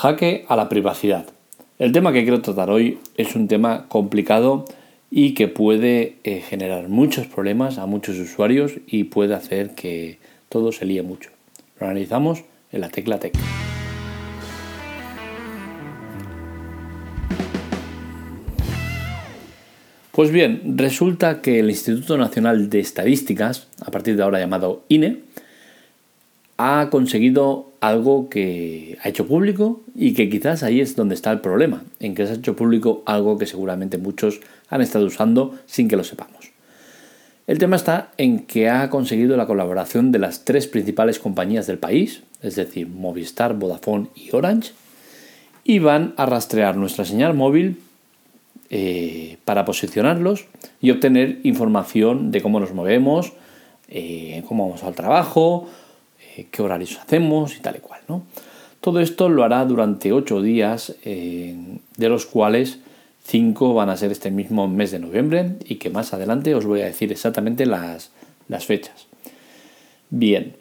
Jaque a la privacidad. El tema que quiero tratar hoy es un tema complicado y que puede eh, generar muchos problemas a muchos usuarios y puede hacer que todo se líe mucho. Lo analizamos en la tecla Tech. Pues bien, resulta que el Instituto Nacional de Estadísticas, a partir de ahora llamado INE, ha conseguido algo que ha hecho público y que quizás ahí es donde está el problema, en que se ha hecho público algo que seguramente muchos han estado usando sin que lo sepamos. El tema está en que ha conseguido la colaboración de las tres principales compañías del país, es decir, Movistar, Vodafone y Orange, y van a rastrear nuestra señal móvil eh, para posicionarlos y obtener información de cómo nos movemos, eh, cómo vamos al trabajo, qué horarios hacemos y tal y cual. ¿no? Todo esto lo hará durante ocho días, de los cuales cinco van a ser este mismo mes de noviembre y que más adelante os voy a decir exactamente las, las fechas. Bien,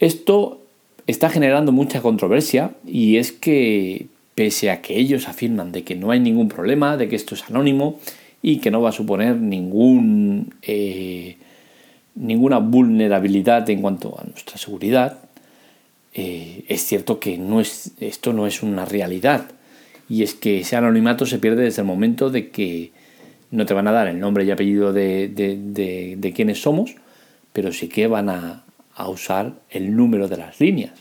esto está generando mucha controversia y es que pese a que ellos afirman de que no hay ningún problema, de que esto es anónimo y que no va a suponer ningún, eh, ninguna vulnerabilidad en cuanto a nuestra seguridad, eh, es cierto que no es, esto no es una realidad. Y es que ese anonimato se pierde desde el momento de que no te van a dar el nombre y apellido de, de, de, quienes somos, pero sí que van a, a usar el número de las líneas.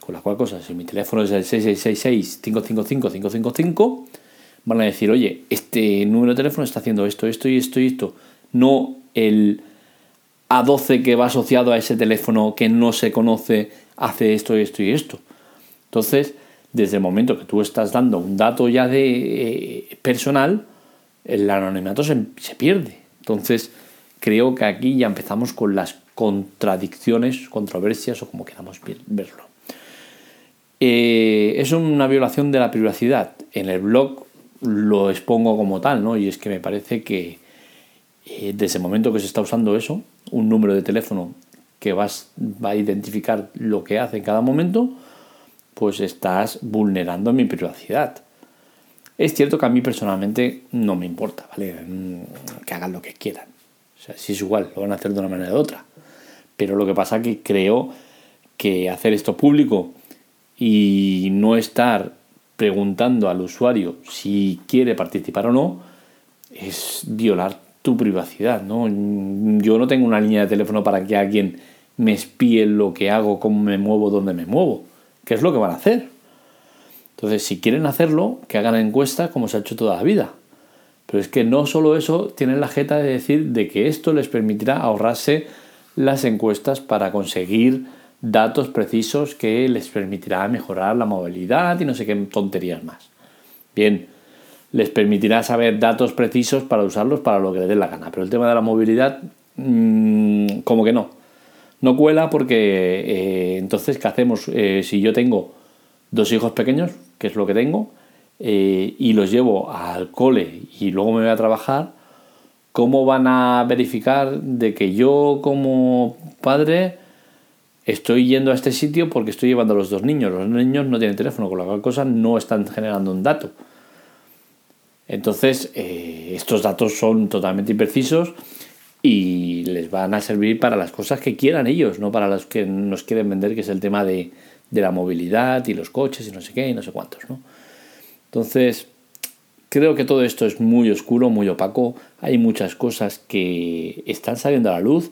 Con la cual cosa, si mi teléfono es el 6666-555-555, van a decir, oye, este número de teléfono está haciendo esto, esto y esto y esto. No el A12 que va asociado a ese teléfono que no se conoce hace esto esto y esto. Entonces, desde el momento que tú estás dando un dato ya de eh, personal, el anonimato se, se pierde. Entonces, creo que aquí ya empezamos con las contradicciones, controversias o como queramos verlo. Eh, es una violación de la privacidad. En el blog lo expongo como tal, ¿no? Y es que me parece que eh, desde el momento que se está usando eso, un número de teléfono que vas, va a identificar lo que hace en cada momento, pues estás vulnerando mi privacidad. Es cierto que a mí personalmente no me importa, ¿vale? Mm, que hagan lo que quieran. O sea, si es igual, lo van a hacer de una manera u otra. Pero lo que pasa es que creo que hacer esto público y no estar preguntando al usuario si quiere participar o no es violar tu privacidad, ¿no? Yo no tengo una línea de teléfono para que alguien me espíe lo que hago, cómo me muevo, dónde me muevo. ¿Qué es lo que van a hacer? Entonces, si quieren hacerlo, que hagan encuesta como se ha hecho toda la vida. Pero es que no solo eso, tienen la jeta de decir de que esto les permitirá ahorrarse las encuestas para conseguir datos precisos que les permitirá mejorar la movilidad y no sé qué tonterías más. Bien, les permitirá saber datos precisos para usarlos para lo que les dé la gana. Pero el tema de la movilidad, mm, como que no. No cuela porque eh, entonces, ¿qué hacemos? Eh, si yo tengo dos hijos pequeños, que es lo que tengo, eh, y los llevo al cole y luego me voy a trabajar, ¿cómo van a verificar de que yo como padre estoy yendo a este sitio porque estoy llevando a los dos niños. Los niños no tienen teléfono, con la cual cosa no están generando un dato. Entonces, eh, estos datos son totalmente imprecisos y les van a servir para las cosas que quieran ellos, no para las que nos quieren vender, que es el tema de, la movilidad y los coches y no sé qué y no sé cuántos. ¿no? Entonces, creo que todo esto es muy oscuro, muy opaco. Hay muchas cosas que están saliendo a la luz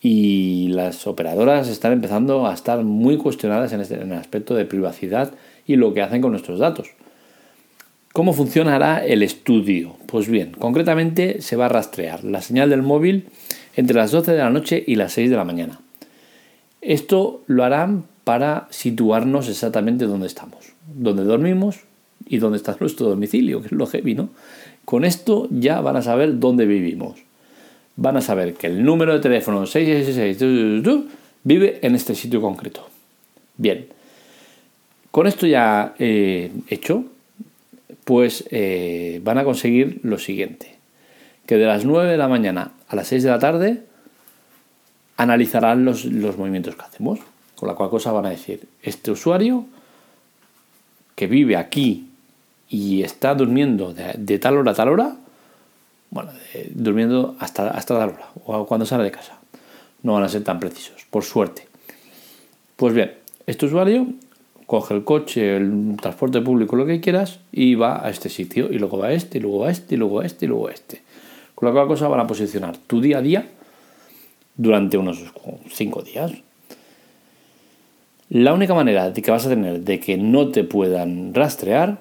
y las operadoras están empezando a estar muy cuestionadas este, en, el aspecto de privacidad y lo que hacen con nuestros datos. ¿Cómo funcionará el estudio? Pues bien, concretamente se va a rastrear la señal del móvil entre las 12 de la noche y las 6 de la mañana. Esto lo harán para situarnos exactamente donde estamos, donde dormimos y dónde está nuestro domicilio, que es lo heavy, ¿no? Con esto ya van a saber dónde vivimos van a saber que el número de teléfono 666 vive en este sitio concreto. Bien, con esto ya eh, hecho, pues eh, van a conseguir lo siguiente, que de las 9 de la mañana a las 6 de la tarde analizarán los, los movimientos que hacemos, con la cual cosa van a decir, este usuario que vive aquí y está durmiendo de, tal hora a tal hora, bueno, durmiendo hasta, hasta tal hora, o cuando sale de casa. No van a ser tan precisos, por suerte. Pues bien, este usuario coge el coche, el transporte público, lo que quieras, y va a este sitio, y luego va a este, y luego a este, y luego a este, y luego a este. Con la cual cosa van a posicionar tu día a día durante unos 5 días. La única manera de que vas a tener de que no te puedan rastrear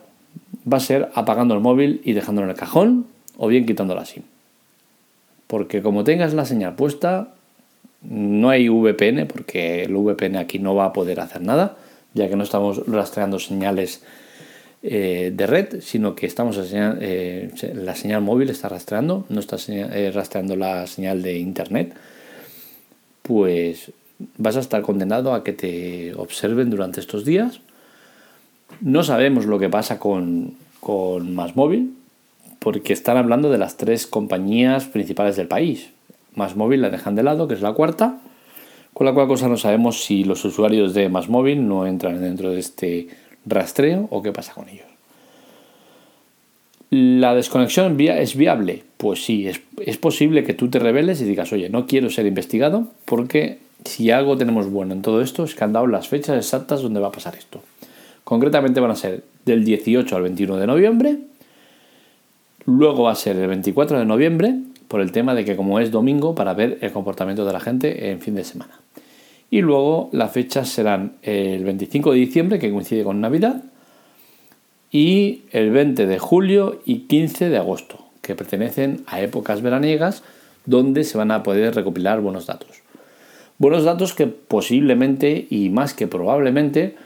va a ser apagando el móvil y dejándolo en el cajón o bien quitando la SIM. Porque como tengas la señal puesta, no hay VPN porque el VPN aquí no va a poder hacer nada, ya que no estamos rastreando señales eh, de red, sino que estamos eh, la señal móvil está rastreando, no está eh, rastreando la señal de internet, pues vas a estar condenado a que te observen durante estos días no sabemos lo que pasa con, con Más Móvil, porque están hablando de las tres compañías principales del país. Más Móvil la dejan de lado, que es la cuarta, la cual cosa no sabemos si los usuarios de Más Móvil no entran dentro de este rastreo o qué pasa con ellos. ¿La desconexión es viable? Pues sí, es, es, posible que tú te rebeles y digas, oye, no quiero ser investigado porque si algo tenemos bueno en todo esto es que han dado las fechas exactas donde va a pasar esto. Concretamente van a ser del 18 al 21 de noviembre. Luego va a ser el 24 de noviembre, por el tema de que como es domingo, para ver el comportamiento de la gente en fin de semana. Y luego las fechas serán el 25 de diciembre, que coincide con Navidad, y el 20 de julio y 15 de agosto, que pertenecen a épocas veraniegas donde se van a poder recopilar buenos datos. Buenos datos que posiblemente y más que probablemente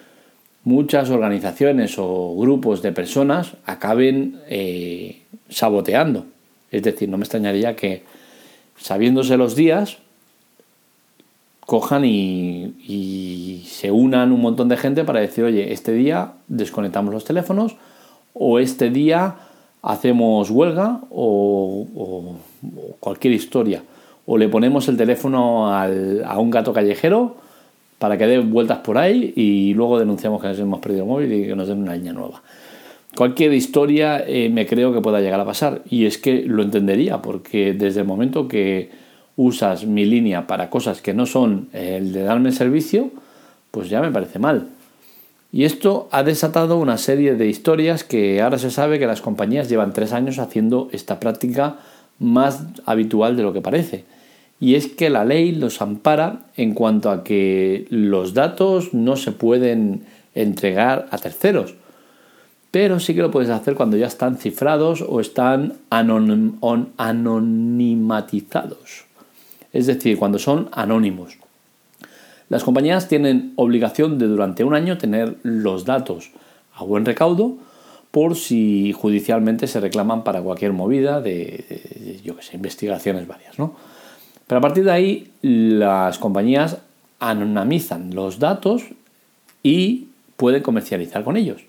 muchas organizaciones o grupos de personas acaben eh, saboteando. Es decir, no me extrañaría que sabiéndose los días, cojan y, se unan un montón de gente para decir, oye, este día desconectamos los teléfonos o este día hacemos huelga o, cualquier historia. O le ponemos el teléfono a un gato callejero para que dé vueltas por ahí y luego denunciamos que nos hemos perdido el móvil y que nos den una línea nueva. Cualquier historia eh, me creo que pueda llegar a pasar y es que lo entendería porque desde el momento que usas mi línea para cosas que no son el de darme servicio, pues ya me parece mal. Y esto ha desatado una serie de historias que ahora se sabe que las compañías llevan tres años haciendo esta práctica más habitual de lo que parece y es que la ley los ampara en cuanto a que los datos no se pueden entregar a terceros, pero sí que lo puedes hacer cuando ya están cifrados o están anonimatizados, es decir, cuando son anónimos. Las compañías tienen obligación de durante un año tener los datos a buen recaudo por si judicialmente se reclaman para cualquier movida de, yo que sé, investigaciones varias, ¿no? Pero a partir de ahí las compañías anonimizan los datos y pueden comercializar con ellos.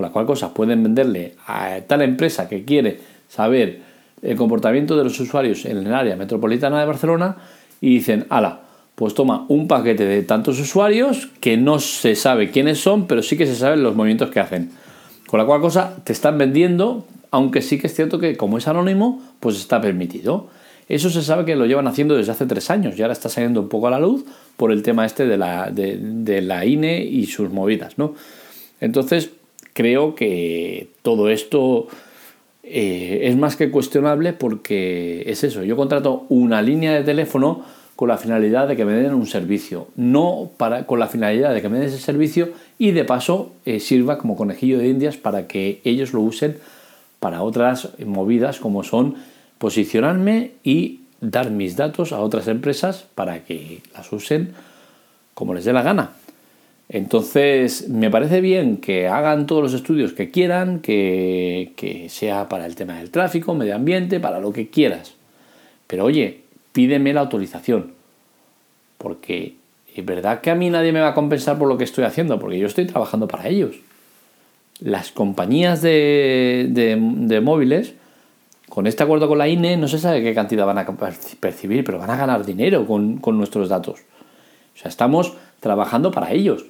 Con la cual cosa pueden venderle a tal empresa que quiere saber el comportamiento de los usuarios en el área metropolitana de Barcelona y dicen, ala, pues toma un paquete de tantos usuarios que no se sabe quiénes son, pero sí que se saben los movimientos que hacen. Con la cual cosa te están vendiendo, aunque sí que es cierto que como es anónimo, pues está permitido. Eso se sabe que lo llevan haciendo desde hace tres años y ahora está saliendo un poco a la luz por el tema este de la, de, la INE y sus movidas, ¿no? Entonces, creo que todo esto eh, es más que cuestionable porque es eso, yo contrato una línea de teléfono con la finalidad de que me den un servicio, no para, con la finalidad de que me den ese servicio y de paso eh, sirva como conejillo de indias para que ellos lo usen para otras movidas como son posicionarme y dar mis datos a otras empresas para que las usen como les dé la gana. Entonces, me parece bien que hagan todos los estudios que quieran, que, sea para el tema del tráfico, medio ambiente, para lo que quieras. Pero oye, pídeme la autorización. Porque es verdad que a mí nadie me va a compensar por lo que estoy haciendo, porque yo estoy trabajando para ellos. Las compañías de, móviles con este acuerdo con la INE no se sabe qué cantidad van a percibir, pero van a ganar dinero con, nuestros datos. O sea, estamos trabajando para ellos.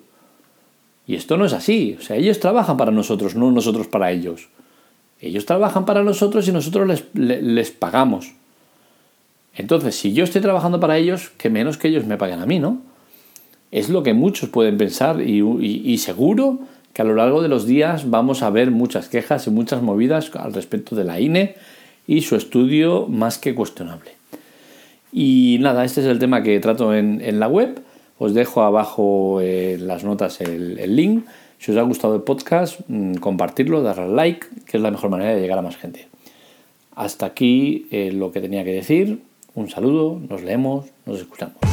Y esto no es así. O sea, ellos trabajan para nosotros, no nosotros para ellos. Ellos trabajan para nosotros y nosotros les, les, pagamos. Entonces, si yo estoy trabajando para ellos, que menos que ellos me paguen a mí, ¿no? Es lo que muchos pueden pensar y, y, seguro que a lo largo de los días vamos a ver muchas quejas y muchas movidas al respecto de la INE y su estudio más que cuestionable. Y nada, este es el tema que trato en, en la web. Os dejo abajo en las notas el, link. Si os ha gustado el podcast, mm, compartirlo, darle al like, que es la mejor manera de llegar a más gente. Hasta aquí eh, lo que tenía que decir. Un saludo, nos leemos, nos escuchamos.